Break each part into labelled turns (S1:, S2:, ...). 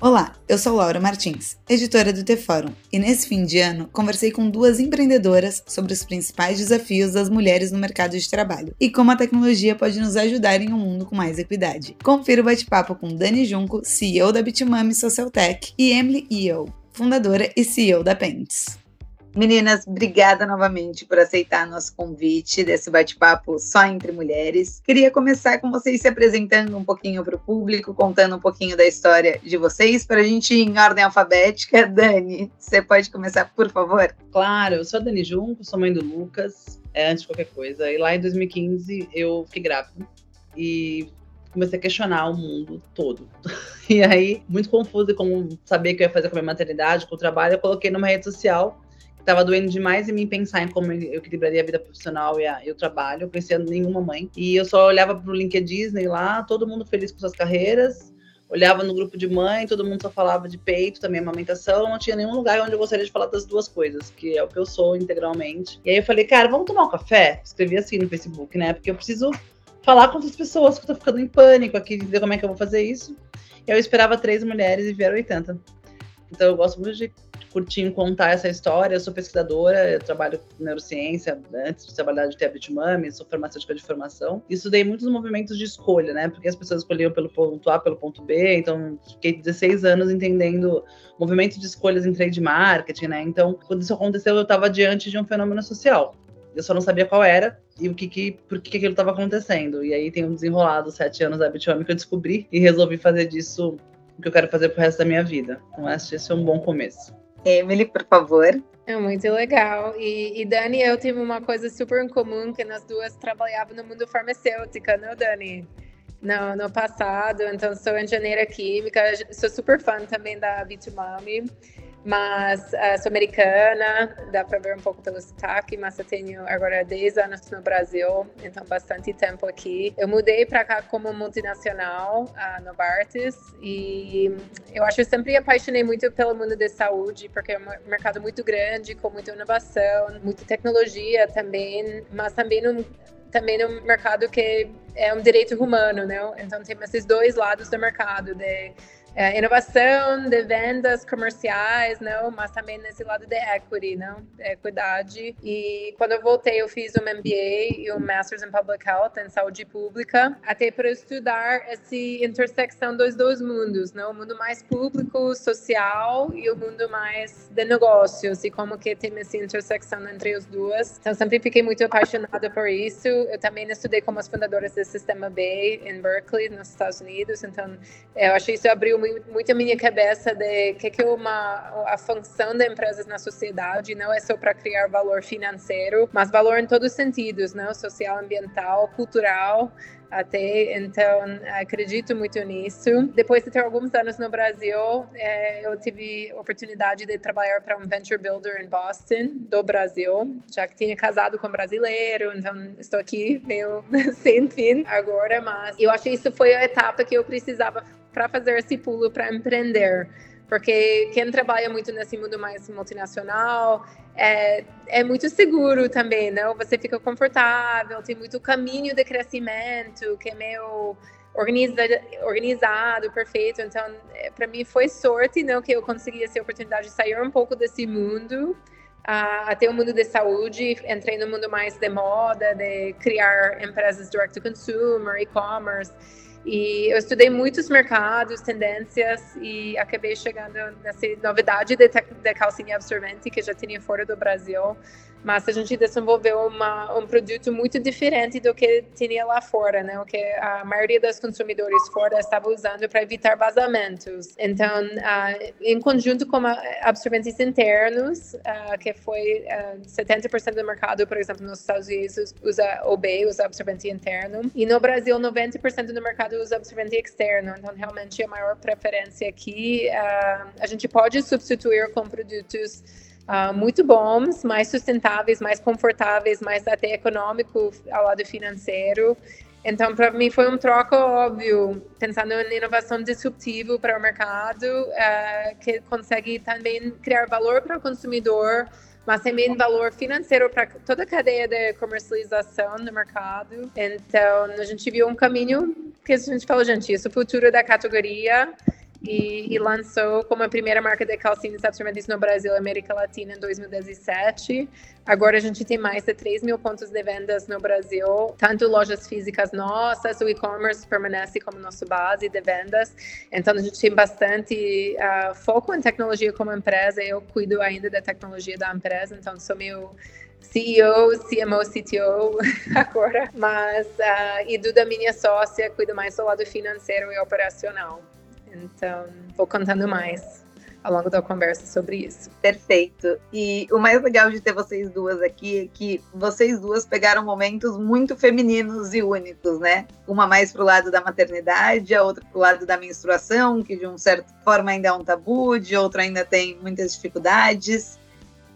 S1: Olá, eu sou Laura Martins, editora do T-Fórum, e nesse fim de ano conversei com duas empreendedoras sobre os principais desafios das mulheres no mercado de trabalho e como a tecnologia pode nos ajudar em um mundo com mais equidade. Confira o bate-papo com Dani Junco, CEO da Bitmami Social Tech, e Emily Eo, fundadora e CEO da Pentes. Meninas, obrigada novamente por aceitar nosso convite desse bate-papo só entre mulheres. Queria começar com vocês se apresentando um pouquinho para o público, contando um pouquinho da história de vocês, para a gente ir em ordem alfabética. Dani, você pode começar, por favor?
S2: Claro, eu sou a Dani Junco, sou mãe do Lucas, é, antes de qualquer coisa. E lá em 2015 eu fiquei grávida e comecei a questionar o mundo todo. E aí, muito confusa como saber que eu ia fazer com a minha maternidade, com o trabalho, eu coloquei numa rede social Tava doendo demais em mim pensar em como eu equilibraria a vida profissional e, a, e o trabalho. Eu conhecia nenhuma mãe. E eu só olhava pro LinkedIn lá, todo mundo feliz com suas carreiras. Olhava no grupo de mãe, todo mundo só falava de peito, também amamentação. Não tinha nenhum lugar onde eu gostaria de falar das duas coisas, que é o que eu sou integralmente. E aí eu falei, cara, vamos tomar um café? Escrevi assim no Facebook, né? Porque eu preciso falar com outras pessoas, que eu tô ficando em pânico aqui, ver como é que eu vou fazer isso. Eu esperava três mulheres e vieram 80. Então eu gosto muito de curtir contar essa história. Eu sou pesquisadora, eu trabalho com neurociência antes de trabalhar de Tablet Mami, sou farmacêutica de formação. E estudei muitos movimentos de escolha, né? Porque as pessoas escolhiam pelo ponto A, pelo ponto B. Então fiquei 16 anos entendendo movimentos de escolhas em trade marketing, né? Então quando isso aconteceu, eu estava diante de um fenômeno social. Eu só não sabia qual era e o que, que por que, que aquilo estava acontecendo. E aí tem um desenrolado sete anos da Bitwami que eu descobri e resolvi fazer disso o que eu quero fazer pro resto da minha vida. Então, acho que esse é um bom começo.
S1: Emily, por favor.
S3: É muito legal. E, e Dani eu tive uma coisa super em comum, que nós duas trabalhávamos no mundo farmacêutico, não, Dani? No, no passado, então sou engenheira química, sou super fã também da Bitumami mas uh, sou americana, dá para ver um pouco pelo sotaque, mas eu tenho agora 10 anos no Brasil, então bastante tempo aqui. Eu mudei para cá como multinacional, uh, Novartis, e eu acho que sempre apaixonei muito pelo mundo da saúde, porque é um mercado muito grande, com muita inovação, muita tecnologia também, mas também no, também no mercado que é um direito humano, né? Então tem esses dois lados do mercado, de é, inovação de vendas comerciais, não, mas também nesse lado de equity, não, equidade. E quando eu voltei, eu fiz um MBA e um Masters in Public Health, em saúde pública, até para estudar essa intersecção dos dois mundos, não, o mundo mais público, social e o mundo mais de negócios e como que tem essa intersecção entre os dois. Então sempre fiquei muito apaixonada por isso. Eu também estudei como as fundadoras do Sistema B em Berkeley, nos Estados Unidos. Então eu achei isso abriu muito a minha cabeça de que que uma a função das empresas na sociedade não é só para criar valor financeiro, mas valor em todos os sentidos, não social, ambiental, cultural até então acredito muito nisso. Depois de ter alguns anos no Brasil, é, eu tive oportunidade de trabalhar para um venture builder em Boston, do Brasil, já que tinha casado com um brasileiro, então estou aqui meio sem fim agora, mas eu achei isso foi a etapa que eu precisava para fazer esse pulo para empreender. Porque quem trabalha muito nesse mundo mais multinacional é, é muito seguro também, não? Você fica confortável, tem muito caminho de crescimento, que é meio organizado, organizado perfeito. Então, é, para mim foi sorte, não, que eu consegui essa oportunidade de sair um pouco desse mundo até o mundo de saúde, entrei no mundo mais de moda, de criar empresas direct to consumer, e-commerce. E eu estudei muitos mercados, tendências e acabei chegando nessa novidade de, calcinha absorvente que já tinha fora do Brasil mas a gente desenvolveu uma, um produto muito diferente do que tinha lá fora, né? O que a maioria dos consumidores fora estava usando para evitar vazamentos. Então, uh, em conjunto com absorventes internos, uh, que foi uh, 70% do mercado, por exemplo, nos Estados Unidos usa OB, usa absorvente interno, e no Brasil 90% do mercado usa absorvente externo. Então, realmente a maior preferência aqui, a gente pode substituir com produtos uh, muito bons, mais sustentáveis, mais confortáveis, mais até econômico ao lado financeiro. Então, para mim foi um troco óbvio, pensando em inovação disruptiva para o mercado, uh, que consegue também criar valor para o consumidor, mas também valor financeiro para toda a cadeia de comercialização no mercado. Então, a gente viu um caminho que a gente falou, gente, isso é o futuro da categoria e, e, lançou como a primeira marca de calcinhas absorventes no Brasil e América Latina em 2017. Agora a gente tem mais de 3 mil pontos de vendas no Brasil, tanto lojas físicas nossas, o e-commerce permanece como nossa base de vendas. Então a gente tem bastante uh, foco em tecnologia como empresa. Eu cuido ainda da tecnologia da empresa, então sou meu CEO, CMO, CTO agora, mas uh, e Duda, minha sócia, cuida mais do lado financeiro e operacional. Então, vou contando mais ao longo da conversa sobre isso.
S1: Perfeito. E o mais legal de ter vocês duas aqui é que vocês duas pegaram momentos muito femininos e únicos, né? Uma mais pro lado da maternidade, a outra pro lado da menstruação, que de uma certa forma ainda é um tabu, de outra ainda tem muitas dificuldades.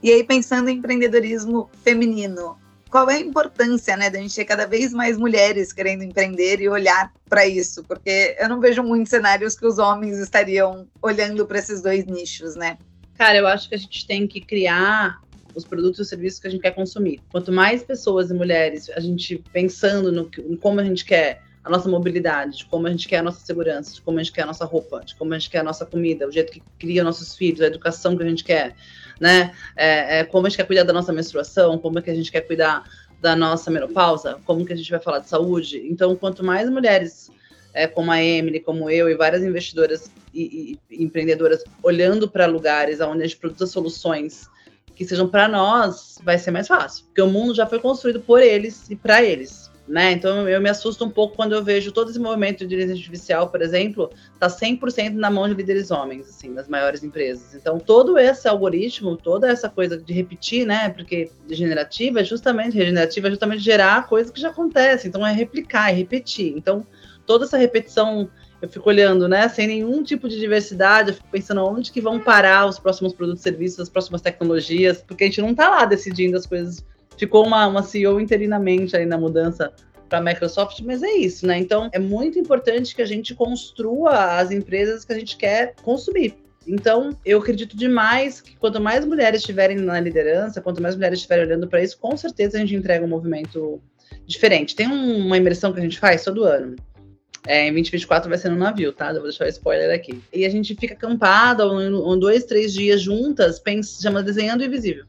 S1: E aí, pensando em empreendedorismo feminino, qual é a importância, né, da gente ter cada vez mais mulheres querendo empreender e olhar para isso? Porque eu não vejo muitos cenários que os homens estariam olhando para esses dois nichos, né?
S2: Cara, eu acho que a gente tem que criar os produtos e serviços que a gente quer consumir. Quanto mais pessoas e mulheres a gente pensando no, no como a gente quer a nossa mobilidade, de como a gente quer a nossa segurança, de como a gente quer a nossa roupa, de como a gente quer a nossa comida, o jeito que cria nossos filhos, a educação que a gente quer, né? É, é, como a gente quer cuidar da nossa menstruação, como é que a gente quer cuidar da nossa menopausa, como que a gente vai falar de saúde. Então, quanto mais mulheres é, como a Emily, como eu e várias investidoras e, e empreendedoras olhando para lugares onde a gente produz soluções que sejam para nós, vai ser mais fácil, porque o mundo já foi construído por eles e para eles né? Então eu me assusto um pouco quando eu vejo todo esse movimento de inteligência artificial, por exemplo, tá 100% na mão de líderes homens, assim, das maiores empresas. Então todo esse algoritmo, toda essa coisa de repetir, né? Porque degenerativa é justamente regenerativa é justamente gerar coisas que já acontecem. Então é replicar, é repetir. Então toda essa repetição eu fico olhando, né, sem nenhum tipo de diversidade, eu fico pensando onde que vão parar os próximos produtos serviços, as próximas tecnologias, porque a gente não está lá decidindo as coisas ficou uma, uma CEO interinamente aí na mudança para a Microsoft, mas é isso, né? Então é muito importante que a gente construa as empresas que a gente quer consumir. Então, eu acredito demais que quanto mais mulheres estiverem na liderança, quanto mais mulheres estiverem olhando para isso, com certeza a gente entrega um movimento diferente. Tem um, uma imersão que a gente faz todo ano. É, em 2024 vai ser no navio, tá? Eu vou deixar o spoiler aqui. E a gente fica acampada um, um, dois, três dias juntas, pensa, chama Desenhando Invisível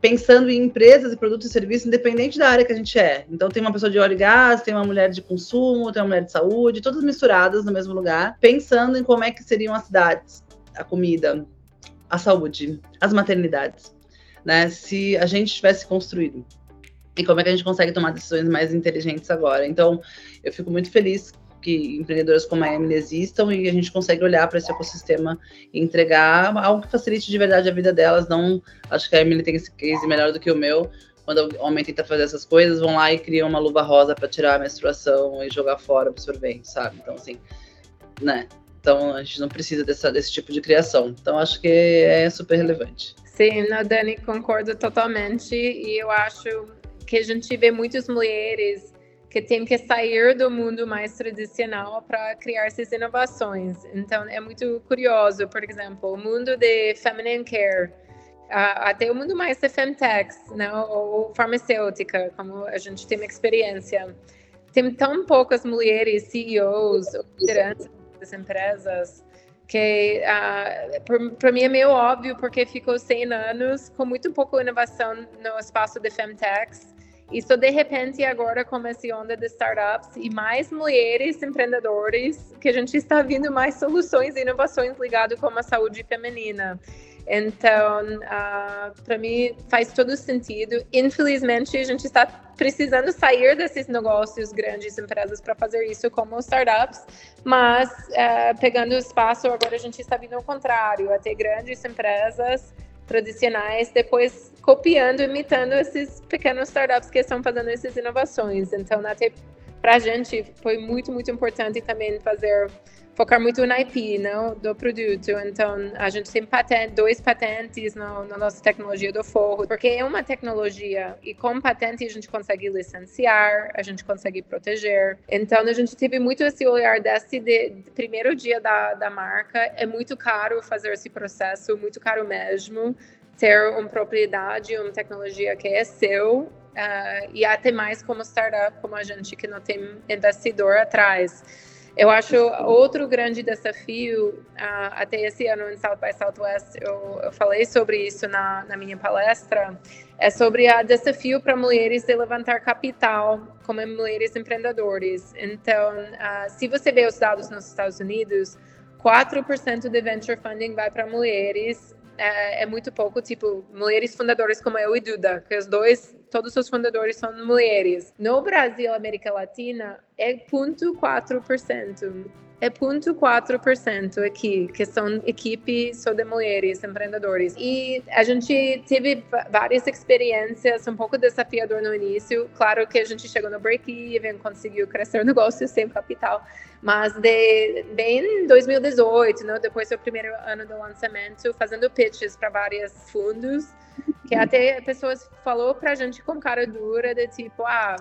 S2: pensando em empresas e produtos e serviços, independente da área que a gente é. Então, tem uma pessoa de óleo e gás, tem uma mulher de consumo, tem uma mulher de saúde, todas misturadas no mesmo lugar, pensando em como é que seriam as cidades, a comida, a saúde, as maternidades, né? Se a gente tivesse construído. E como é que a gente consegue tomar decisões mais inteligentes agora? Então, eu fico muito feliz que empreendedoras como a Emily existam e a gente consegue olhar para esse ecossistema e entregar algo que facilite de verdade a vida delas. Não acho que a Emily tem esse case melhor do que o meu. Quando o homem tenta fazer essas coisas, vão lá e criam uma luva rosa para tirar a menstruação e jogar fora absorvente, sabe? Então, assim, né? Então, a gente não precisa dessa, desse tipo de criação. Então, acho que é super relevante.
S3: Sim, não, Dani, concordo totalmente. E eu acho que a gente vê muitas mulheres que tem que sair do mundo mais tradicional para criar essas inovações. Então, é muito curioso, por exemplo, o mundo de feminine care, até o mundo mais de femtechs, né, ou farmacêutica, como a gente tem experiência. Tem tão poucas mulheres CEOs ou lideranças das empresas que uh, para mim é meio óbvio porque ficou 100 anos com muito pouca inovação no espaço de femtechs isso de repente agora com essa onda de startups e mais mulheres empreendedores que a gente está vendo mais soluções e inovações ligadas com a saúde feminina. Então, uh, ah, para mim faz todo sentido. Infelizmente, a gente está precisando sair desses negócios grandes empresas para fazer isso como startups, mas uh, pegando espaço agora a gente está vindo ao contrário, até grandes empresas tradicionais, depois copiando, imitando esses pequenos startups que estão fazendo essas inovações. Então, até para a gente foi muito, muito importante também fazer focar muito na IP não, do produto. Então, a gente tem patente, dois patentes no, na nossa tecnologia do forro, porque é uma tecnologia e com patente a gente consegue licenciar, a gente consegue proteger. Então, a gente teve muito esse olhar desse de, de primeiro dia da, da marca. É muito caro fazer esse processo, muito caro mesmo ter uma propriedade, uma tecnologia que é seu uh, e até mais como startup, como a gente que não tem investidor atrás. Eu acho outro grande desafio, uh, até esse ano em South by Southwest, eu, eu falei sobre isso na, na minha palestra, é sobre o desafio para mulheres de levantar capital como mulheres empreendedores. Então, uh, se você vê os dados nos Estados Unidos, 4% de venture funding vai para mulheres, é, é, muito pouco, tipo, mulheres fundadoras como eu e Duda, que os dois, todos os fundadores são mulheres. No Brasil, América Latina, é 0,4% é 0,4% aqui, que são equipe só de mulheres empreendedores. E a gente teve várias experiências um pouco desafiador no início. Claro que a gente chegou no break-even, conseguiu crescer o negócio sem capital, mas de, bem em 2018, né, depois do primeiro ano do lançamento, fazendo pitches para vários fundos, que até pessoas falou para a gente com cara dura de tipo, ah,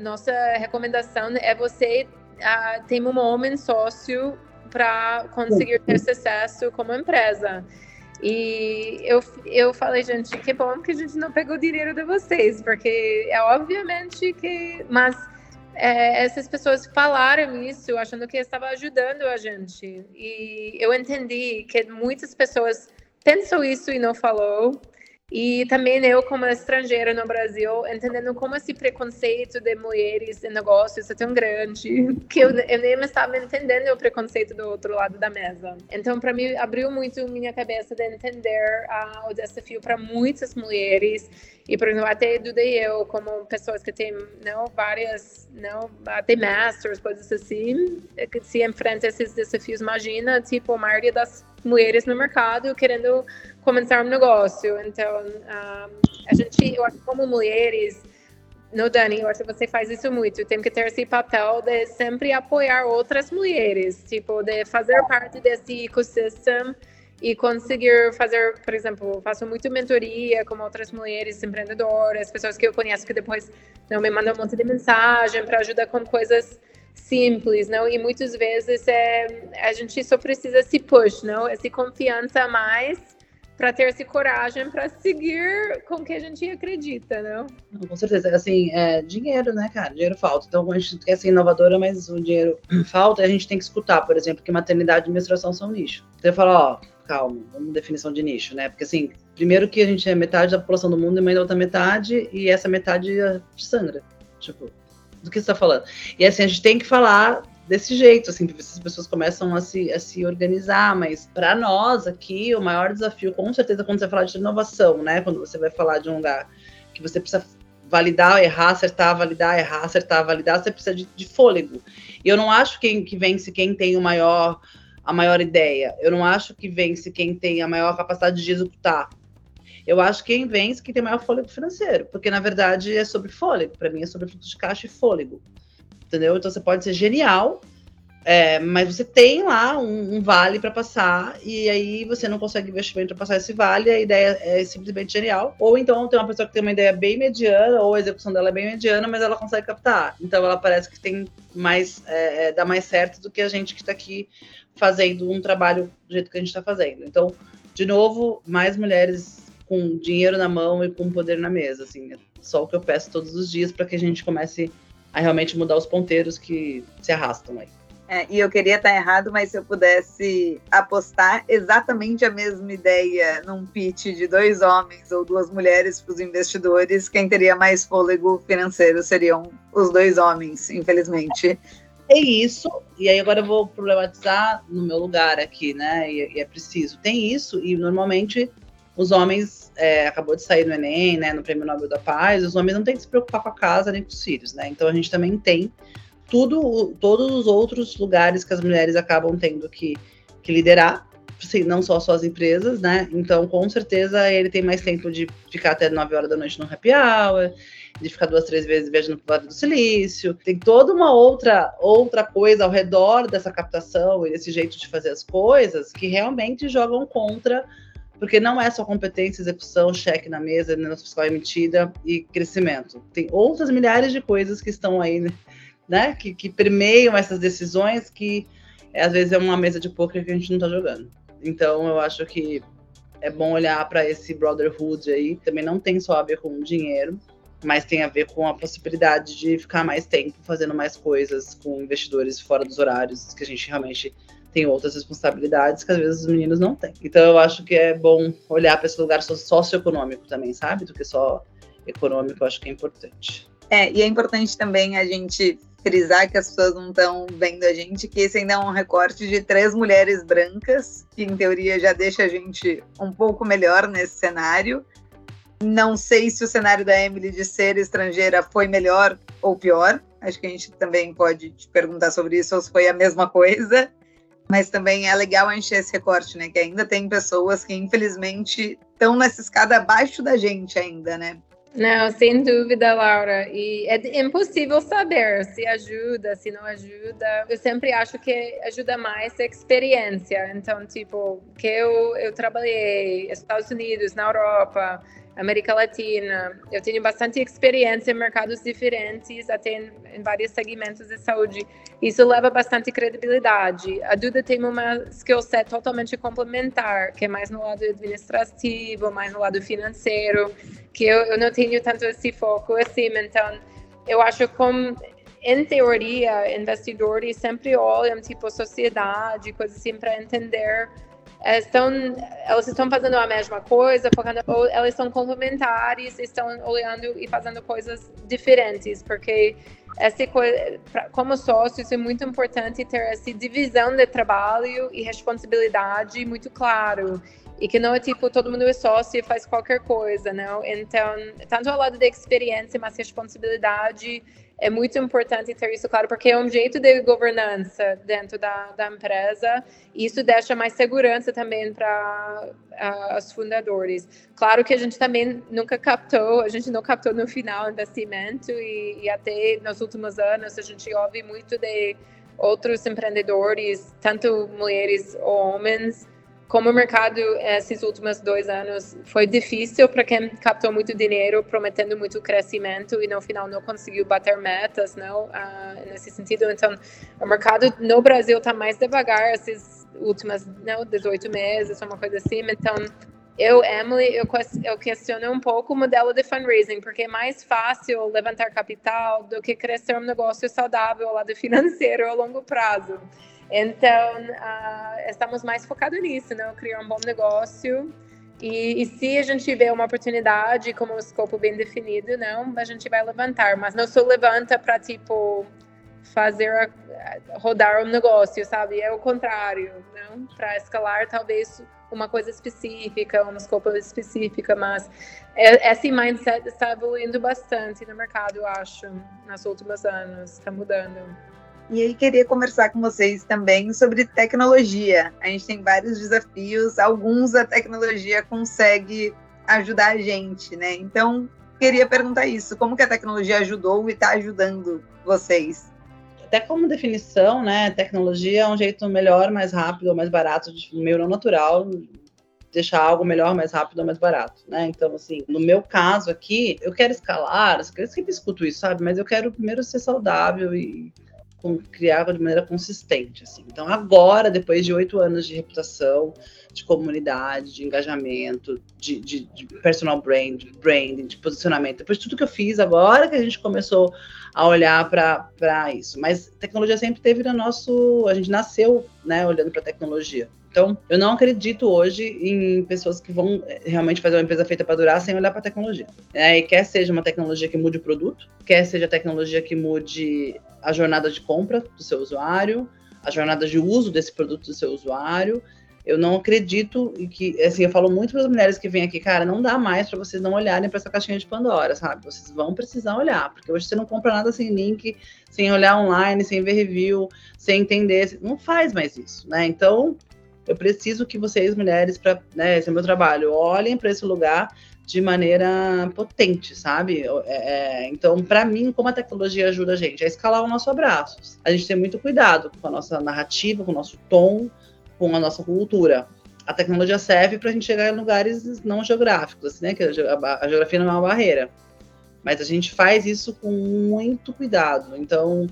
S3: nossa recomendação é você uh, tem um homem sócio para conseguir ter sucesso como empresa. E eu, eu falei, gente, que bom que a gente não pegou o dinheiro de vocês, porque é obviamente que. Mas é, essas pessoas falaram isso achando que estava ajudando a gente. E eu entendi que muitas pessoas pensam isso e não falou. E também eu, como estrangeira no Brasil, entendendo como esse preconceito de mulheres em negócios é tão grande, que eu, eu nem estava entendendo o preconceito do outro lado da mesa. Então, para mim, abriu muito minha cabeça de entender uh, o desafio para muitas mulheres. E, por exemplo, até Duda eu, como pessoas que têm não, várias, não, até masters, coisas assim, que se enfrentam esses desafios. Imagina, tipo, a maioria das mulheres no mercado querendo começar um negócio. Então, um, a gente, eu acho como mulheres, no Dani, eu acho que você faz isso muito. Tem que ter esse papel de sempre apoiar outras mulheres, tipo, de fazer parte desse ecossistema e conseguir fazer, por exemplo, faço muito mentoria com outras mulheres empreendedoras, pessoas que eu conheço que depois não me mandam um monte de mensagem para ajudar com coisas simples, não? E muitas vezes é, a gente só precisa se push, não? Essa confiança a mais para ter essa coragem para seguir com o que a gente acredita, não?
S2: Com certeza, assim, é dinheiro, né, cara? Dinheiro falta. Então a gente quer ser inovadora, mas o dinheiro falta a gente tem que escutar, por exemplo, que maternidade e menstruação são nicho. Então eu falo, ó, calma, vamos definição de nicho, né? Porque assim, primeiro que a gente é metade da população do mundo e mãe da outra metade, e essa metade sangra. Tipo, do que você está falando. E assim, a gente tem que falar desse jeito, assim, as pessoas começam a se, a se organizar, mas para nós aqui, o maior desafio, com certeza, quando você fala de inovação, né, quando você vai falar de um lugar que você precisa validar, errar, acertar, validar, errar, acertar, validar, você precisa de, de fôlego. E eu não acho que, que vence quem tem o maior, a maior ideia, eu não acho que vence quem tem a maior capacidade de executar, eu acho que quem vence quem tem maior fôlego financeiro, porque na verdade é sobre fôlego. Para mim é sobre fluxo de caixa e fôlego. Entendeu? Então você pode ser genial, é, mas você tem lá um, um vale para passar e aí você não consegue investimento para passar esse vale, a ideia é simplesmente genial. Ou então tem uma pessoa que tem uma ideia bem mediana, ou a execução dela é bem mediana, mas ela consegue captar. Então ela parece que tem mais, é, é dá mais certo do que a gente que está aqui fazendo um trabalho do jeito que a gente está fazendo. Então, de novo, mais mulheres com dinheiro na mão e com poder na mesa, assim, é só o que eu peço todos os dias para que a gente comece realmente mudar os ponteiros que se arrastam aí.
S1: É, e eu queria estar errado, mas se eu pudesse apostar exatamente a mesma ideia num pitch de dois homens ou duas mulheres para os investidores, quem teria mais fôlego financeiro seriam os dois homens, infelizmente.
S2: É isso, e aí agora eu vou problematizar no meu lugar aqui, né? E, e é preciso. Tem isso, e normalmente os homens, é, acabou de sair no Enem, né, no Prêmio Nobel da Paz, os homens não têm que se preocupar com a casa nem com os filhos, né? Então a gente também tem tudo, todos os outros lugares que as mulheres acabam tendo que, que liderar, assim, não só suas empresas, né? Então, com certeza, ele tem mais tempo de ficar até 9 horas da noite no happy hour, de ficar duas, três vezes viajando para o Vale do Silício. Tem toda uma outra, outra coisa ao redor dessa captação e desse jeito de fazer as coisas que realmente jogam contra porque não é só competência, execução, cheque na mesa, nota fiscal emitida e crescimento. Tem outras milhares de coisas que estão aí, né, que, que permeiam essas decisões que às vezes é uma mesa de poker que a gente não está jogando. Então eu acho que é bom olhar para esse brotherhood aí. Também não tem só a ver com dinheiro, mas tem a ver com a possibilidade de ficar mais tempo fazendo mais coisas com investidores fora dos horários, que a gente realmente tem outras responsabilidades que às vezes os meninos não têm. Então eu acho que é bom olhar para esse lugar socioeconômico também, sabe? Do que só econômico, eu acho que é importante.
S1: É, e é importante também a gente frisar que as pessoas não estão vendo a gente, que esse ainda é um recorte de três mulheres brancas, que em teoria já deixa a gente um pouco melhor nesse cenário. Não sei se o cenário da Emily de ser estrangeira foi melhor ou pior. Acho que a gente também pode te perguntar sobre isso, ou se foi a mesma coisa. Mas também é legal encher esse recorte, né? Que ainda tem pessoas que, infelizmente, estão nessa escada abaixo da gente ainda, né?
S3: Não, sem dúvida, Laura. E é impossível saber se ajuda, se não ajuda. Eu sempre acho que ajuda mais a experiência. Então, tipo, que eu, eu trabalhei nos Estados Unidos, na Europa, América Latina. Eu tenho bastante experiência em mercados diferentes, até em, em, vários segmentos de saúde. Isso leva bastante credibilidade. A Duda tem uma skill set totalmente complementar, que é mais no lado administrativo, mais no lado financeiro, que eu, eu não tenho tanto esse foco assim. Então, eu acho que em teoria, investidores sempre olham tipo sociedade, coisas assim para entender estão, elas estão fazendo a mesma coisa, focando, ou elas são complementares, estão olhando e fazendo coisas diferentes, porque essa como sócios é muito importante ter essa divisão de trabalho e responsabilidade muito claro e que não é tipo todo mundo é sócio e faz qualquer coisa, não? Então, tanto ao lado da experiência, mas responsabilidade é muito importante ter isso claro, porque é um jeito de governança dentro da, da empresa, isso deixa mais segurança também para uh, os fundadores. Claro que a gente também nunca captou, a gente não captou no final investimento, e, e até nos últimos anos a gente ouve muito de outros empreendedores, tanto mulheres ou homens, como o mercado esses últimos dois anos foi difícil para quem captou muito dinheiro, prometendo muito crescimento e no final não conseguiu bater metas, não, uh, nesse sentido. Então, o mercado no Brasil está mais devagar esses últimos, não, 18 meses, uma coisa assim. Então, eu, Emily, eu, eu questiono um pouco o modelo de fundraising, porque é mais fácil levantar capital do que crescer um negócio saudável ao lado financeiro a longo prazo. Então, uh, estamos mais focados nisso, né? Criar um bom negócio. E, e, se a gente tiver uma oportunidade com um escopo bem definido, não, a gente vai levantar. Mas não só levanta para, tipo, fazer a, rodar um negócio, sabe? É o contrário, não? Para escalar, talvez uma coisa específica, uma escopo específica, mas é, esse mindset está evoluindo bastante no mercado, eu acho, nos últimos anos, está mudando.
S1: E aí queria conversar com vocês também sobre tecnologia. A gente tem vários desafios, alguns a tecnologia consegue ajudar a gente, né? Então, queria perguntar isso, como que a tecnologia ajudou e está ajudando vocês?
S2: Até como definição, né, tecnologia é um jeito melhor, mais rápido, mais barato, de meio não natural, deixar algo melhor, mais rápido, mais barato, né? Então, assim, no meu caso aqui, eu quero escalar, eu sempre escuto isso, sabe? Mas eu quero primeiro ser saudável e criava de maneira consistente. Assim. Então, agora, depois de oito anos de reputação, de comunidade, de engajamento, de, de, de, personal brand, branding, de posicionamento, depois de tudo que eu fiz, agora que a gente começou a olhar para isso. Mas tecnologia sempre teve no nosso. A gente nasceu né, olhando para tecnologia. Então, eu não acredito hoje em pessoas que vão eh, realmente fazer uma empresa feita para durar sem olhar para a tecnologia. É, e quer seja uma tecnologia que mude o produto, quer seja tecnologia que mude a jornada de compra do seu usuário, a jornada de uso desse produto do seu usuário. Eu não acredito e que, assim, eu falo muito para as mulheres que vêm aqui, cara, não dá mais para vocês não olharem para essa caixinha de Pandora, sabe? Vocês vão precisar olhar, porque hoje você não compra nada sem link, sem olhar online, sem ver review, sem entender, não faz mais isso, né? Então, eu preciso que vocês, mulheres, para né, esse é meu trabalho, olhem para esse lugar de maneira potente, sabe? É, é então, para mim, como a tecnologia ajuda a gente a escalar o nosso abraço, a gente tem muito cuidado com a nossa narrativa, com o nosso tom, com a nossa cultura. A tecnologia serve para a gente chegar em lugares não geográficos, assim, né? Que a, geografia não é uma barreira. Mas a gente faz isso com muito cuidado. Então,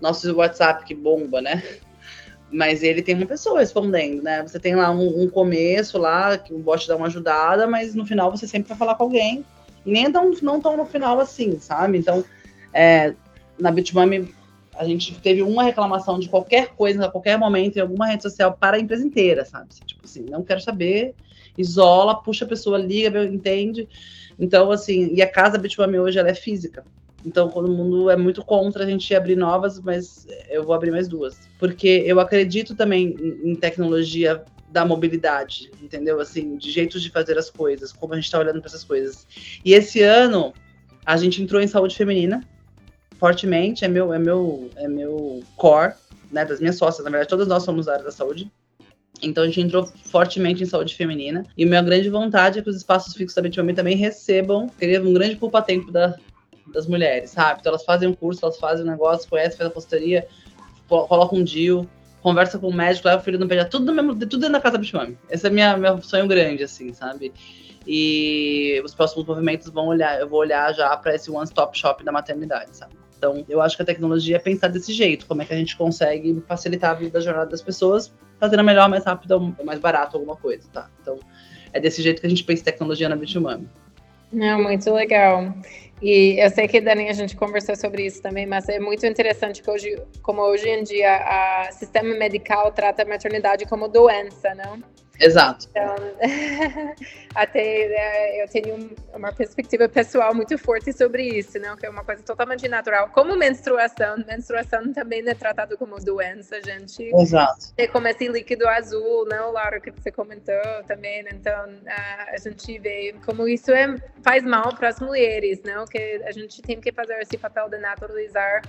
S2: nosso WhatsApp que bomba, né? mas ele tem uma pessoa respondendo, né? Você tem lá um, um, começo lá, que o bot dá uma ajudada, mas no final você sempre vai falar com alguém e nem tão, não tão no final assim, sabe? Então, é, na Bitmami, a gente teve uma reclamação de qualquer coisa, a qualquer momento, em alguma rede social, para a empresa inteira, sabe? Tipo assim, não quero saber, isola, puxa a pessoa, liga, entende. Então, assim, e a casa Bitmami hoje, ela é física. Então, todo mundo é muito contra a gente abrir novas, mas eu vou abrir mais duas. Porque eu acredito também em tecnologia da mobilidade, entendeu? Assim, de jeitos de fazer as coisas, como a gente está olhando para essas coisas. E esse ano a gente entrou em saúde feminina fortemente, é meu, é meu, é meu core, né? Das minhas sócias, na verdade, todas nós somos da área da saúde. Então a gente entrou fortemente em saúde feminina. E minha grande vontade é que os espaços fixos da Bitmami também recebam, queria um grande poupa-tempo da, das mulheres, sabe? Então elas fazem um curso, elas fazem um negócio, conhecem, fazem a consultoria, colocam um deal, conversa com o médico, leva o filho no pediatra, tudo, mesmo, tudo dentro da casa do Bitmami. Esse é minha, meu sonho grande, assim, sabe? E os próximos movimentos vão olhar, eu vou olhar já para esse one-stop shop da maternidade, sabe? Então, eu acho que a tecnologia é pensar desse jeito, como é que a gente consegue facilitar a vida da jornada das pessoas, fazendo melhor, mais rápido mais barato alguma coisa, tá? Então, é desse jeito que a gente pensa tecnologia na Bitmami.
S3: Não, muito legal. E eu sei que, Dani, a gente conversou sobre isso também, mas é muito interessante que hoje, como hoje em dia, o sistema medical trata a maternidade como doença, não?
S2: Exato.
S3: Então, até né, eu tenho uma perspectiva pessoal muito forte sobre isso, não? Que é uma coisa totalmente natural. Como menstruação, menstruação também é tratado como doença, gente.
S2: Exato.
S3: E como esse líquido azul, não, Laura, que você comentou também. Então, a gente vê como isso é, faz mal para as mulheres, não? Que a gente tem que fazer esse papel de naturalizar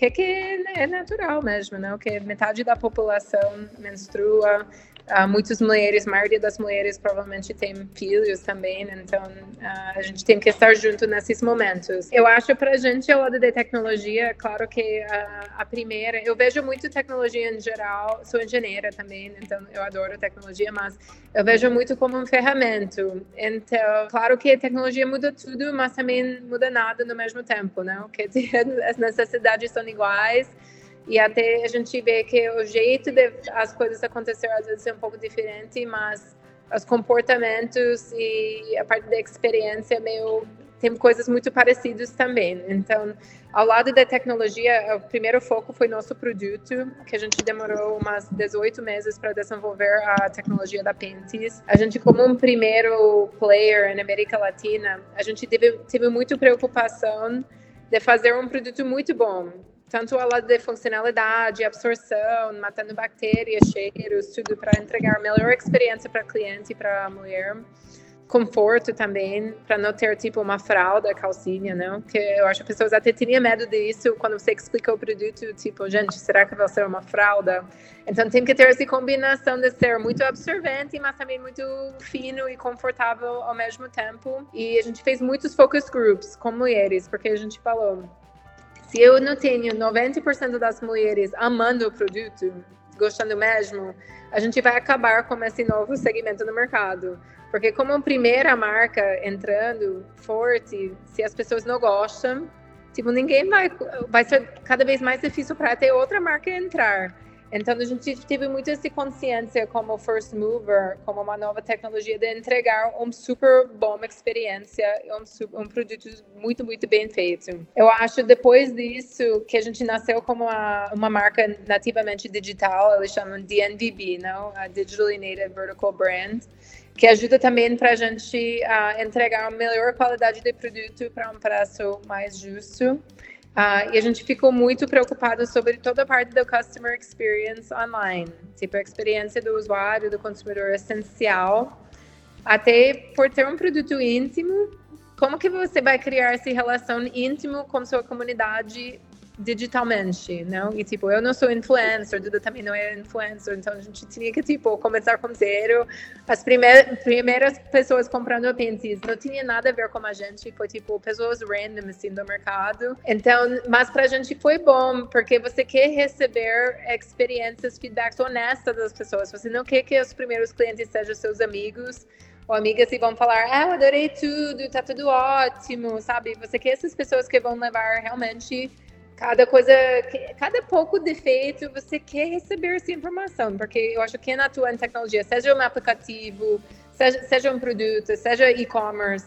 S3: que, que é natural mesmo, não? Que metade da população menstrua, Uh, muitas mulheres, a maioria das mulheres provavelmente tem filhos também, então uh, a gente tem que estar junto nesses momentos. Eu acho para a gente, ao lado da tecnologia, claro que uh, a primeira, eu vejo muito tecnologia em geral, sou engenheira também, então eu adoro tecnologia, mas eu vejo muito como um ferramenta. Então, claro que a tecnologia muda tudo, mas também muda nada no mesmo tempo, não? Que as necessidades são iguais e até a gente vê que o jeito de as coisas acontecer às vezes é um pouco diferente, mas os comportamentos e a parte da experiência meio tem coisas muito parecidas também. Então, ao lado da tecnologia, o primeiro foco foi nosso produto, que a gente demorou umas 18 meses para desenvolver a tecnologia da Pentis. A gente, como um primeiro player na América Latina, a gente teve, teve muita preocupação de fazer um produto muito bom tanto a lado de funcionalidade, absorção, matando bactérias, cheiros, tudo para entregar a melhor experiência para cliente e para a mulher. Conforto também, para não ter tipo uma fralda, calcinha, não? Que eu acho que as pessoas até tinham medo disso quando você explica o produto, tipo, gente, será que vai ser uma fralda? Então tem que ter essa combinação de ser muito absorvente, mas também muito fino e confortável ao mesmo tempo. E a gente fez muitos focus groups com mulheres, porque a gente falou, se eu não tenho 90% das mulheres amando o produto, gostando mesmo, a gente vai acabar com esse novo segmento no mercado. Porque como primeira marca entrando forte, se as pessoas não gostam, tipo, ninguém vai vai ser cada vez mais difícil para ter outra marca entrar. Então a gente teve muito essa consciência como first mover, como uma nova tecnologia de entregar uma super boa experiência, um, um produto muito muito bem feito. Eu acho depois disso que a gente nasceu como uma, uma marca nativamente digital, eles chamam de DNVB, não? A Digitally Native Vertical Brand que ajuda também para a gente uh, entregar uma melhor qualidade de produto para um preço mais justo. Uh, e a gente ficou muito preocupado sobre toda a parte do customer experience online, tipo a experiência do usuário, do consumidor essencial, até por ter um produto íntimo, como que você vai criar essa relação íntimo com sua comunidade digitalmente, não? E tipo, eu não sou influencer, Duda também não é influencer, então a gente tinha que tipo começar com zero. As primeiras, primeiras pessoas comprando a Pinterest não tinha nada a ver com a gente, foi tipo pessoas random assim do mercado. Então, mas pra gente foi bom, porque você quer receber experiências, feedbacks honestas das pessoas. Você não quer que os primeiros clientes sejam seus amigos ou amigas e vão falar, ah, eu adorei tudo, tá tudo ótimo, sabe? Você quer essas pessoas que vão levar realmente cada coisa, cada pouco defeito, você quer receber essa informação, porque eu acho que quem atua em tecnologia, seja um aplicativo, seja, seja um produto, seja e-commerce,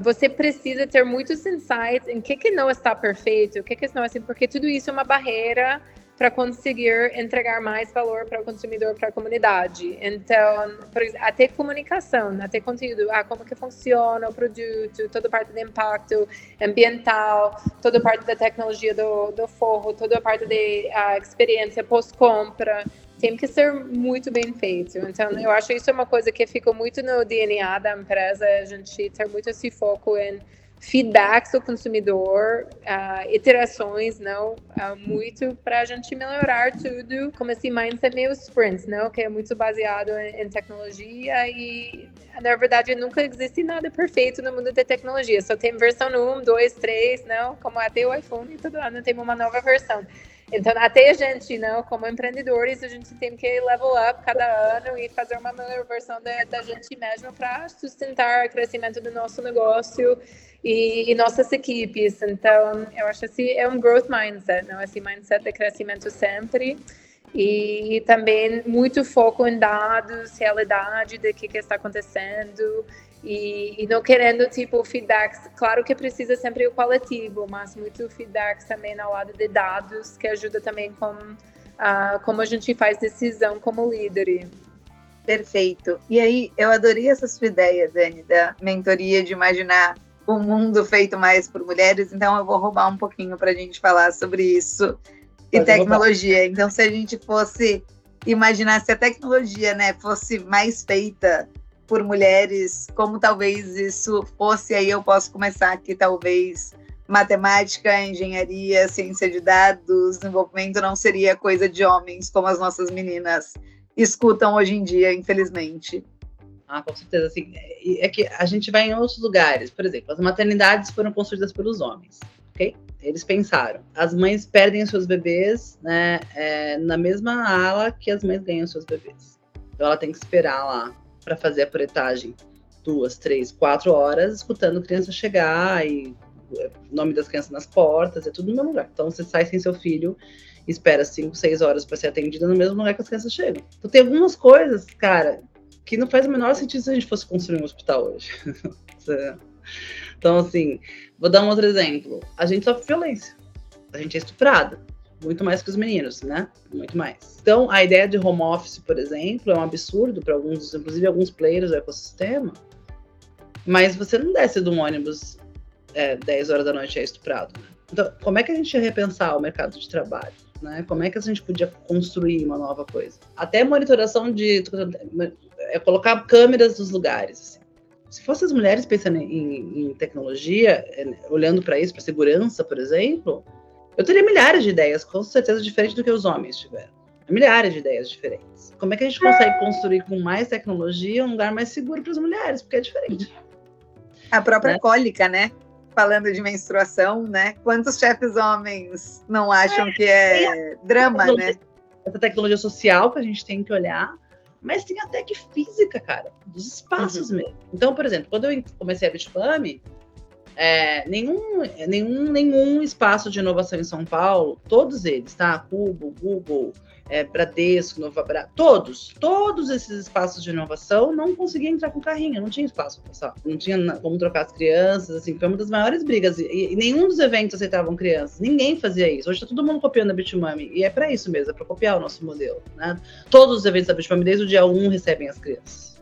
S3: você precisa ter muitos insights em que, que não está perfeito, o que, que não é assim, porque tudo isso é uma barreira para conseguir entregar mais valor para o consumidor, para a comunidade. Então, até comunicação, até conteúdo, ah, como que funciona o produto, toda parte do impacto ambiental, toda parte da tecnologia do, do forro, toda a parte da experiência pós-compra, tem que ser muito bem feito. Então, eu acho isso é uma coisa que fica muito no DNA da empresa, a gente ter muito esse foco em feedbacks do consumidor, uh, iterações, não, uh, muito para a gente melhorar tudo, como esse mindset meio sprints, não, que é muito baseado em, em, tecnologia e na verdade nunca existe nada perfeito no mundo da tecnologia, só tem versão 1, 2, 3, não, como até o iPhone, todo ano tem uma nova versão. Então, até a gente, não, como empreendedores, a gente tem que level up cada ano e fazer uma melhor versão da, da gente mesmo para sustentar o crescimento do nosso negócio e, e, nossas equipes. Então, eu acho assim, é um growth mindset, não? Esse mindset de crescimento sempre. E, também muito foco em dados, realidade do que, que está acontecendo e, e, não querendo, tipo, feedbacks. Claro que precisa sempre o coletivo, mas muito feedbacks também ao lado de dados, que ajuda também com uh, como a gente faz decisão como líder.
S1: Perfeito. E aí, eu adorei essa sua ideia, Dani, da mentoria de imaginar um mundo feito mais por mulheres. Então, eu vou roubar um pouquinho para a gente falar sobre isso e tecnologia. Então, se a gente fosse imaginar se a tecnologia, né, fosse mais feita por mulheres, como talvez isso fosse, aí eu posso começar aqui, talvez matemática, engenharia, ciência de dados, desenvolvimento não seria coisa de homens, como as nossas meninas escutam hoje em dia, infelizmente.
S2: Ah, com certeza. Assim, é, é que a gente vai em outros lugares. Por exemplo, as maternidades foram construídas pelos homens, ok? Eles pensaram. As mães perdem seus bebês né, é, na mesma ala que as mães ganham seus bebês. Então ela tem que esperar lá para fazer a puretagem duas, três, quatro horas, escutando criança chegar e é, nome das crianças nas portas, é tudo no mesmo lugar. Então você sai sem seu filho, espera cinco, seis horas para ser atendida no mesmo lugar que as crianças chegam. Então tem algumas coisas, cara, que não faz o menor sentido se a gente fosse construir um hospital hoje. então, assim, vou dar um outro exemplo. A gente sofre violência. A gente é estuprada muito mais que os meninos, né? Muito mais. Então, a ideia de home office, por exemplo, é um absurdo para alguns, inclusive alguns players do ecossistema. Mas você não desce de um ônibus é, 10 horas da noite é estuprado. Né? Então, como é que a gente ia repensar o mercado de trabalho? Né? Como é que a gente podia construir uma nova coisa? Até monitoração de. É colocar câmeras nos lugares. Assim. Se fossem as mulheres pensando em, em tecnologia, é, olhando para isso, para segurança, por exemplo, eu teria milhares de ideias, com certeza diferentes do que os homens tiveram. Milhares de ideias diferentes. Como é que a gente consegue construir com mais tecnologia um lugar mais seguro para as mulheres? Porque é diferente.
S1: A própria né? cólica, né? Falando de menstruação, né? Quantos chefes homens não acham é, que é drama, né?
S2: Essa tecnologia social que a gente tem que olhar, mas tem até que física, cara, dos espaços uhum. mesmo. Então, por exemplo, quando eu comecei a Bitfame, é, nenhum, nenhum, nenhum espaço de inovação em São Paulo, todos eles, tá? Cubo, Google, é, Bradesco, Nova Bra... todos, todos esses espaços de inovação não conseguiam entrar com carrinho, não tinha espaço pessoal, não tinha como trocar as crianças, assim, foi uma das maiores brigas, e, e nenhum dos eventos aceitavam crianças, ninguém fazia isso, hoje tá todo mundo copiando a Bitmami, e é para isso mesmo, é para copiar o nosso modelo, né? Todos os eventos da Bitmami, desde o dia 1, recebem as crianças.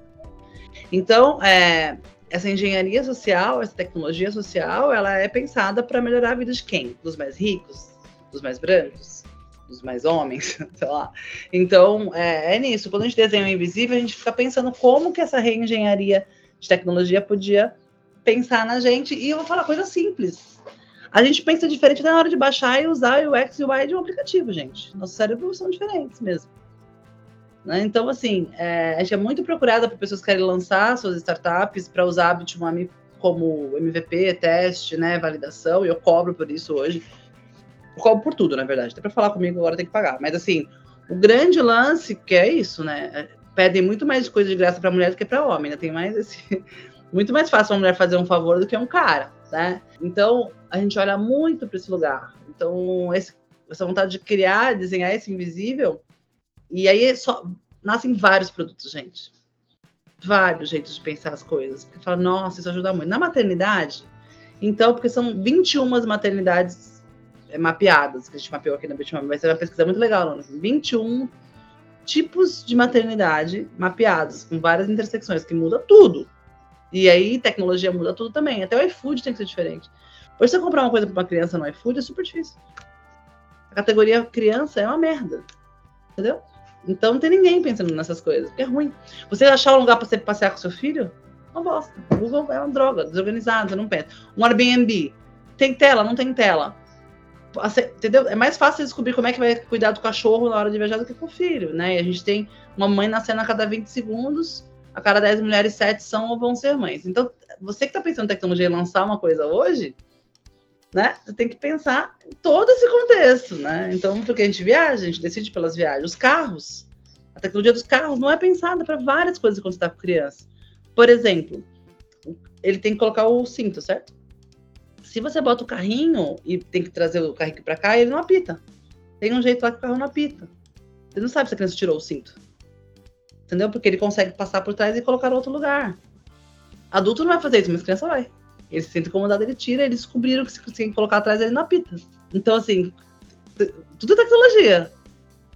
S2: Então, é, essa engenharia social, essa tecnologia social, ela é pensada para melhorar a vida de quem? Dos mais ricos, dos mais brancos, dos mais homens, sei lá. Então, é, é, nisso. Quando a gente desenha o invisível, a gente fica pensando como que essa reengenharia de tecnologia podia pensar na gente. E eu vou falar coisa simples. A gente pensa diferente na hora de baixar e usar o X e o Y de um aplicativo, gente. Nossos cérebros são diferentes mesmo. Né? Então, assim, é, a gente é muito procurada por pessoas que querem lançar suas startups para usar Bitmami como MVP, teste, né, validação, e eu cobro por isso hoje. Eu cobro por tudo, na verdade. Até para falar comigo agora tem que pagar. Mas, assim, o grande lance que é isso, né? É, pedem muito mais coisa de graça para mulher do que para homem, né? Tem mais esse. Muito mais fácil uma mulher fazer um favor do que um cara, né? Então, a gente olha muito para esse lugar. Então, esse, essa vontade de criar, desenhar esse invisível, e aí só nascem vários produtos, gente. vários jeitos de pensar as coisas. Porque fala, nossa, isso ajuda muito. Na maternidade, então, porque são 21 maternidades é, mapeadas, que a gente mapeou aqui na Bitmap, vai ser uma pesquisa muito legal, não? 21 tipos de maternidade mapeados, com várias intersecções, que muda tudo. E aí, tecnologia muda tudo também. Até o iFood tem que ser diferente. Hoje, você comprar uma coisa para uma criança no iFood é super difícil. A categoria criança é uma merda. Entendeu? Então não tem ninguém pensando nessas coisas, porque é ruim. Você achar um lugar para você passear com seu filho, uma bosta. O Google é uma droga, desorganizado, não pensa. Um Airbnb, tem tela, não tem tela. Entendeu? É mais fácil descobrir como é que vai cuidar do cachorro na hora de viajar do que com o filho, né? E a gente tem uma mãe nascendo a cada 20 segundos, a cada 10 mulheres, 7 são ou vão ser mães. Então, você que está pensando em tecnologia e lançar uma coisa hoje, né? Você tem que pensar em todo esse contexto, né? Então, porque a gente viaja, a gente decide pelas viagens. Os carros, a tecnologia dos carros não é pensada para várias coisas quando você está com criança. Por exemplo, ele tem que colocar o cinto, certo? Se você bota o carrinho e tem que trazer o carrinho para cá, ele não apita. Tem um jeito lá que o carro não apita. Você não sabe se a criança tirou o cinto. Entendeu? Porque ele consegue passar por trás e colocar em outro lugar. Adulto não vai fazer isso, mas criança vai. Ele se sente incomodado, ele tira, eles descobriram que se conseguem colocar atrás, ele não apita. Então, assim, tudo é tecnologia,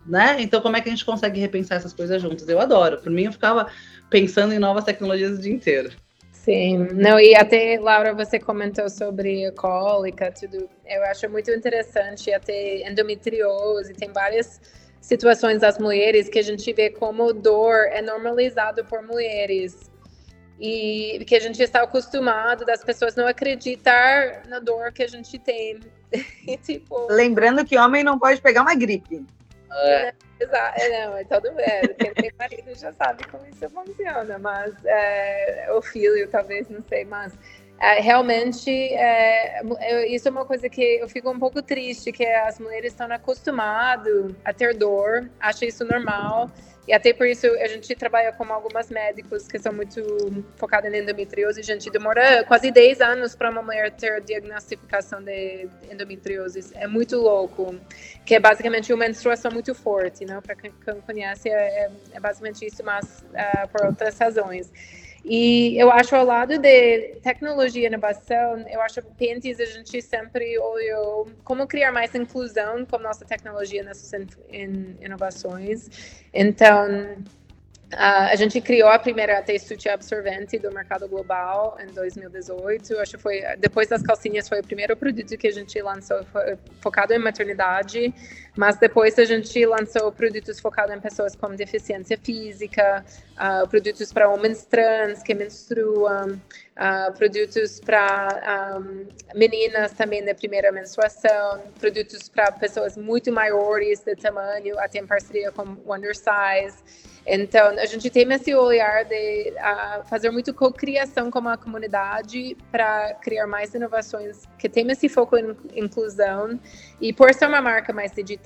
S2: né? Então, como é que a gente consegue repensar essas coisas juntas? Eu adoro. Por mim, eu ficava pensando em novas tecnologias o dia inteiro.
S3: Sim, não, e até, Laura, você comentou sobre cólica, tudo. Eu acho muito interessante até endometriose, tem várias situações das mulheres que a gente vê como dor é normalizado por mulheres e que a gente está acostumado das pessoas não acreditar na dor que a gente tem.
S1: e, tipo... Lembrando que homem não pode pegar uma gripe.
S3: É. Exato, é, não, é todo é, quem tem marido já sabe como isso funciona, mas é, o filho talvez, não sei, mas é, realmente é, isso é uma coisa que eu fico um pouco triste, que as mulheres estão acostumadas a ter dor, acham isso normal, e até por isso a gente trabalha com algumas médicos que são muito focados em endometriose. A gente demora quase 10 anos para uma mulher ter diagnostificação de endometriose. É muito louco. Que é basicamente uma menstruação muito forte, né? Para quem conhece, é, é, basicamente isso, mas uh, por outras razões. E eu acho ao lado de tecnologia e inovação, eu acho que Pentes a gente sempre olhou como criar mais inclusão com nossa tecnologia nessas inovações. Então, Uh, a gente criou a primeira textute absorvente do mercado global em 2018. Acho que foi depois das calcinhas foi o primeiro produto que a gente lançou focado em maternidade, mas depois a gente lançou produtos focados em pessoas com deficiência física, uh, produtos para homens trans que menstruam, uh, produtos para um, meninas também da primeira menstruação, produtos para pessoas muito maiores de tamanho, até em parceria com Wonder Size. Então, a gente tem esse olhar de fazer muito co-criação com a comunidade para criar mais inovações que tem esse foco em inclusão. E por ser uma marca mais digital,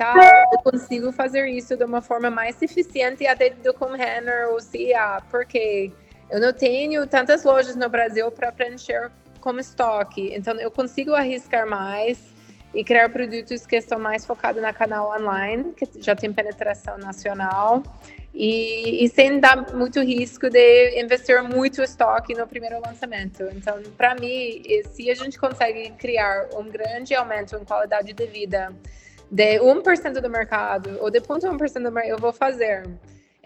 S3: eu consigo fazer isso de uma forma mais eficiente até do com Renner ou CIA, porque eu não tenho tantas lojas no Brasil para preencher como estoque. Então, eu consigo arriscar mais e criar produtos que estão mais focados na canal online, que já tem penetração nacional e, e, sem dar muito risco de investir muito estoque no primeiro lançamento. Então, para mim, se a gente consegue criar um grande aumento em qualidade de vida de 1% do mercado ou de 0,1% do mercado, eu vou fazer.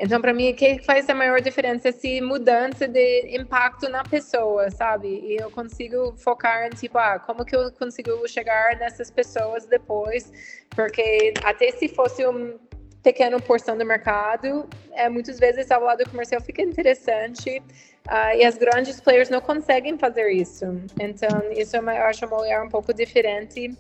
S3: Então, para mim, o que faz a maior diferença é essa mudança de impacto na pessoa, sabe? E eu consigo focar em, tipo, ah, como que eu consigo chegar nessas pessoas depois? Porque até se fosse um pequena porção do mercado, é, muitas vezes ao lado comercial fica interessante uh, e as grandes players não conseguem fazer isso. Então, isso é eu acho uma olhar um pouco diferente.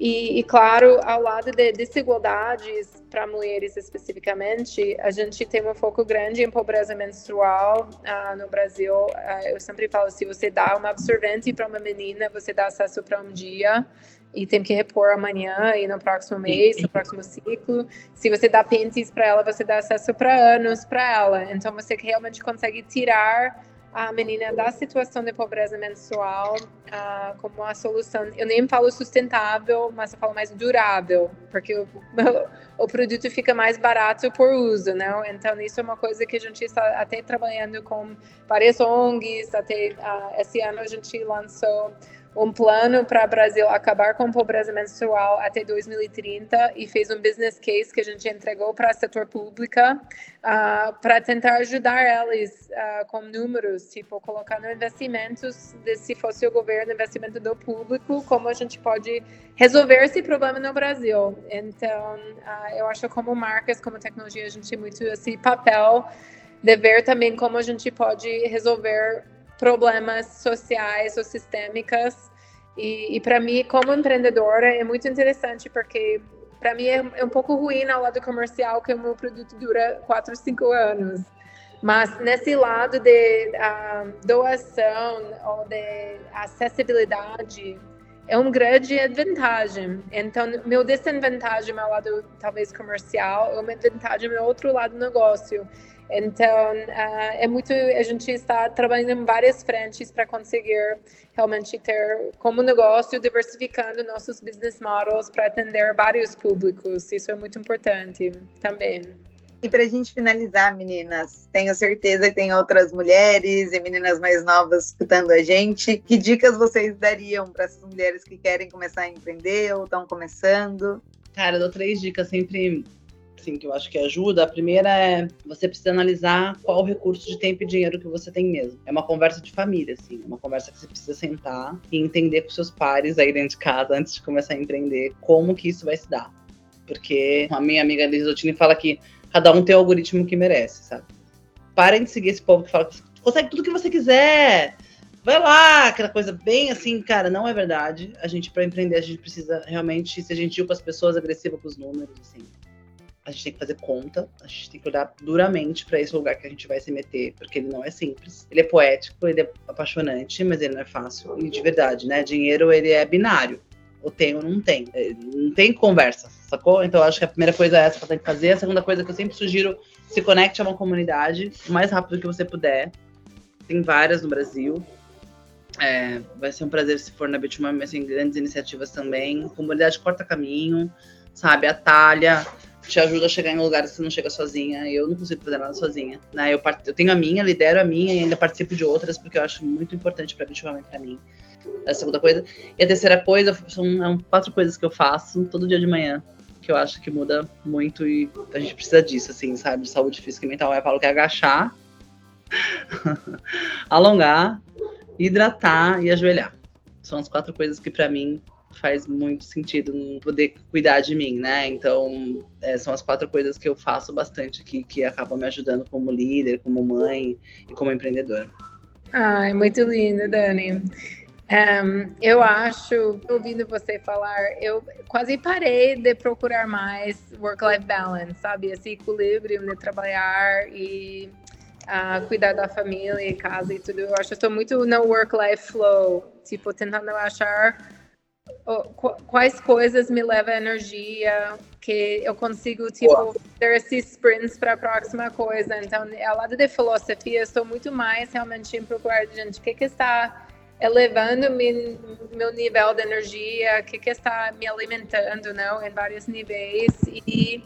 S3: E, e, claro, ao lado de desigualdades para mulheres especificamente, a gente tem um foco grande em pobreza menstrual uh, no Brasil. Uh, eu sempre falo, se você dá uma absorvente para uma menina, você dá acesso para um dia e tem que repor amanhã e no próximo mês, no próximo ciclo. Se você dá pentes para ela, você dá acesso para anos para ela. Então você realmente consegue tirar a menina da situação de pobreza menstrual uh, como uma solução. Eu nem falo sustentável, mas eu falo mais durável, porque o, o produto fica mais barato por uso, não? Então isso é uma coisa que a gente está até trabalhando com várias ONGs. Até uh, esse ano a gente lançou um plano para o Brasil acabar com a pobreza menstrual até 2030 e fez um business case que a gente entregou para o setor público uh, para tentar ajudar eles uh, com números, tipo, colocando investimentos, de, se fosse o governo, investimento do público, como a gente pode resolver esse problema no Brasil. Então, uh, eu acho como marcas, como tecnologia, a gente tem muito esse papel de ver também como a gente pode resolver problemas sociais ou sistêmicas. E, e para mim, como empreendedora, é muito interessante porque para mim é, é, um pouco ruim ao lado comercial que o meu produto dura 4, 5 anos. Mas nesse lado de uh, doação ou de acessibilidade, é uma grande vantagem. Então, meu desvantagem ao lado talvez comercial, é uma vantagem no outro lado do negócio. Então, uh, é muito. A gente está trabalhando em várias frentes para conseguir realmente ter como negócio diversificando nossos business models para atender vários públicos. Isso é muito importante também.
S1: E para a gente finalizar, meninas, tenho certeza que tem outras mulheres e meninas mais novas escutando a gente. Que dicas vocês dariam para essas mulheres que querem começar a empreender ou estão começando?
S2: Cara, eu dou três dicas sempre assim, que eu acho que ajuda. A primeira é você precisa analisar qual recurso de tempo e dinheiro que você tem mesmo. É uma conversa de família, assim, uma conversa que você precisa sentar e entender com seus pares aí dentro de casa antes de começar a empreender como que isso vai se dar. Porque a minha amiga Lisotini fala que cada um tem o algoritmo que merece, sabe? Parem de seguir esse povo que fala que consegue tudo que você quiser. Vai lá, aquela coisa bem assim, cara, não é verdade. A gente, para empreender, a gente precisa realmente ser gentil com as pessoas, agressiva com os números, assim a gente tem que fazer conta, a gente tem que olhar duramente para esse lugar que a gente vai se meter, porque ele não é simples. Ele é poético, ele é apaixonante, mas ele não é fácil. E de verdade, né? Dinheiro, ele é binário. Tem ou não tem. É, não tem conversa, sacou? Então, acho que a primeira coisa é essa que você tem que fazer. A segunda coisa que eu sempre sugiro, se conecte a uma comunidade o mais rápido que você puder. Tem várias no Brasil. É, vai ser um prazer se for na Bitmami, assim, grandes iniciativas também. Comunidade Corta Caminho, sabe? A Talha, te ajuda a chegar em lugares que você não chega sozinha. Eu não consigo fazer nada sozinha. Né? Eu, part... eu tenho a minha, lidero a minha e ainda participo de outras, porque eu acho muito importante para para mim. É a segunda coisa. E a terceira coisa são, são quatro coisas que eu faço todo dia de manhã, que eu acho que muda muito e a gente precisa disso, assim, sabe? De saúde física e mental. Eu falo que é agachar, alongar, hidratar e ajoelhar. São as quatro coisas que para mim faz muito sentido poder cuidar de mim, né? Então, é, são as quatro coisas que eu faço bastante aqui, que acabam me ajudando como líder, como mãe e como empreendedora.
S3: Ai, muito lindo, Dani. Um, eu acho, ouvindo você falar, eu quase parei de procurar mais work-life balance, sabe? Esse equilíbrio de trabalhar e uh, cuidar da família e casa e tudo. Eu acho que estou muito no work-life flow, tipo, tentando achar quais coisas me levam energia, que eu consigo, tipo, ter esses sprints para a próxima coisa. Então, ao lado de filosofia, eu estou muito mais realmente em procurar, gente, o que que está elevando meu, meu nível de energia, que que está me alimentando, não, em vários níveis e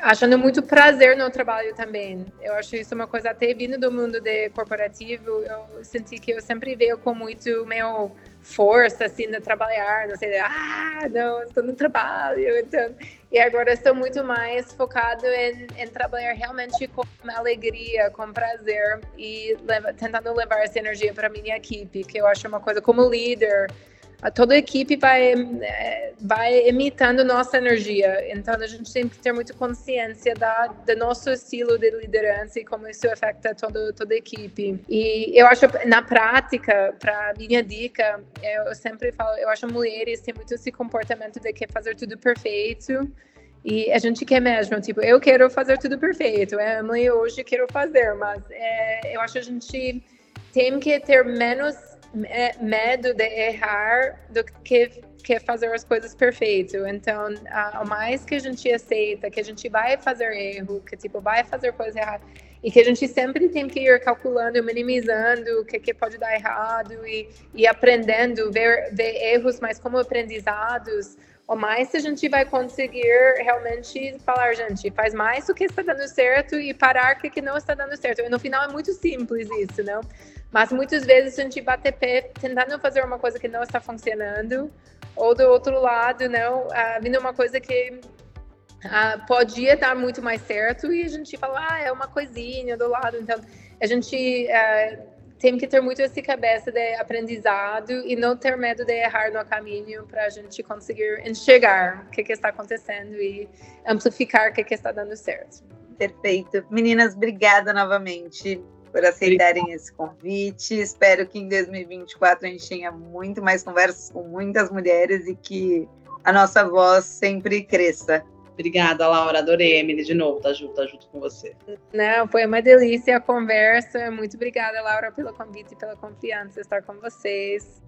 S3: achando muito prazer no trabalho também. Eu acho isso uma coisa até vindo do mundo de corporativo, eu senti que eu sempre veio com muito meu força assim de trabalhar, não sei, ah, não, estou no trabalho, então, e agora estou muito mais focado em, em trabalhar realmente com alegria, com prazer e leva, tentando levar essa energia para minha equipe, que eu acho uma coisa como líder, toda a equipe vai, é, vai imitando nossa energia. Então, a gente tem que ter muita consciência da, do nosso estilo de liderança e como isso afeta todo, toda a equipe. E eu acho, na prática, para minha dica, eu sempre falo, eu acho mulheres têm muito esse comportamento de querer fazer tudo perfeito. E a gente quer mesmo, tipo, eu quero fazer tudo perfeito. É, mãe, hoje quero fazer, mas é, eu acho que a gente tem que ter menos é, medo de errar do que, que fazer as coisas perfeito. Então, a, mais que a gente aceita que a gente vai fazer erro, que tipo vai fazer coisa errada, e que a gente sempre tem que ir calculando, minimizando o que, que pode dar errado e, e aprendendo, ver, ver erros, mas como aprendizados, ou mais a gente vai conseguir realmente falar, gente, faz mais o que está dando certo e parar o que, não está dando certo. E no final é muito simples isso, não? Mas muitas vezes a gente bate pé tentando fazer uma coisa que não está funcionando, ou do outro lado, não, ah, vindo uma coisa que ah, podia dar muito mais certo e a gente fala, ah, é uma coisinha do lado. Então, a gente ah, tem que ter muito essa cabeça de aprendizado e não ter medo de errar no caminho para a gente conseguir enxergar o que, que está acontecendo e amplificar o que, que está dando certo.
S1: Perfeito. Meninas, obrigada novamente por aceitarem Obrigada. esse convite. Espero que em 2024 a gente tenha muito mais conversas com muitas mulheres e que a nossa voz sempre cresça.
S2: Obrigada, Laura. Adorei, Emily, de novo, tá junto, tá junto com você.
S3: Não, foi uma delícia a conversa. Muito obrigada, Laura, pelo convite e pela confiança estar com vocês.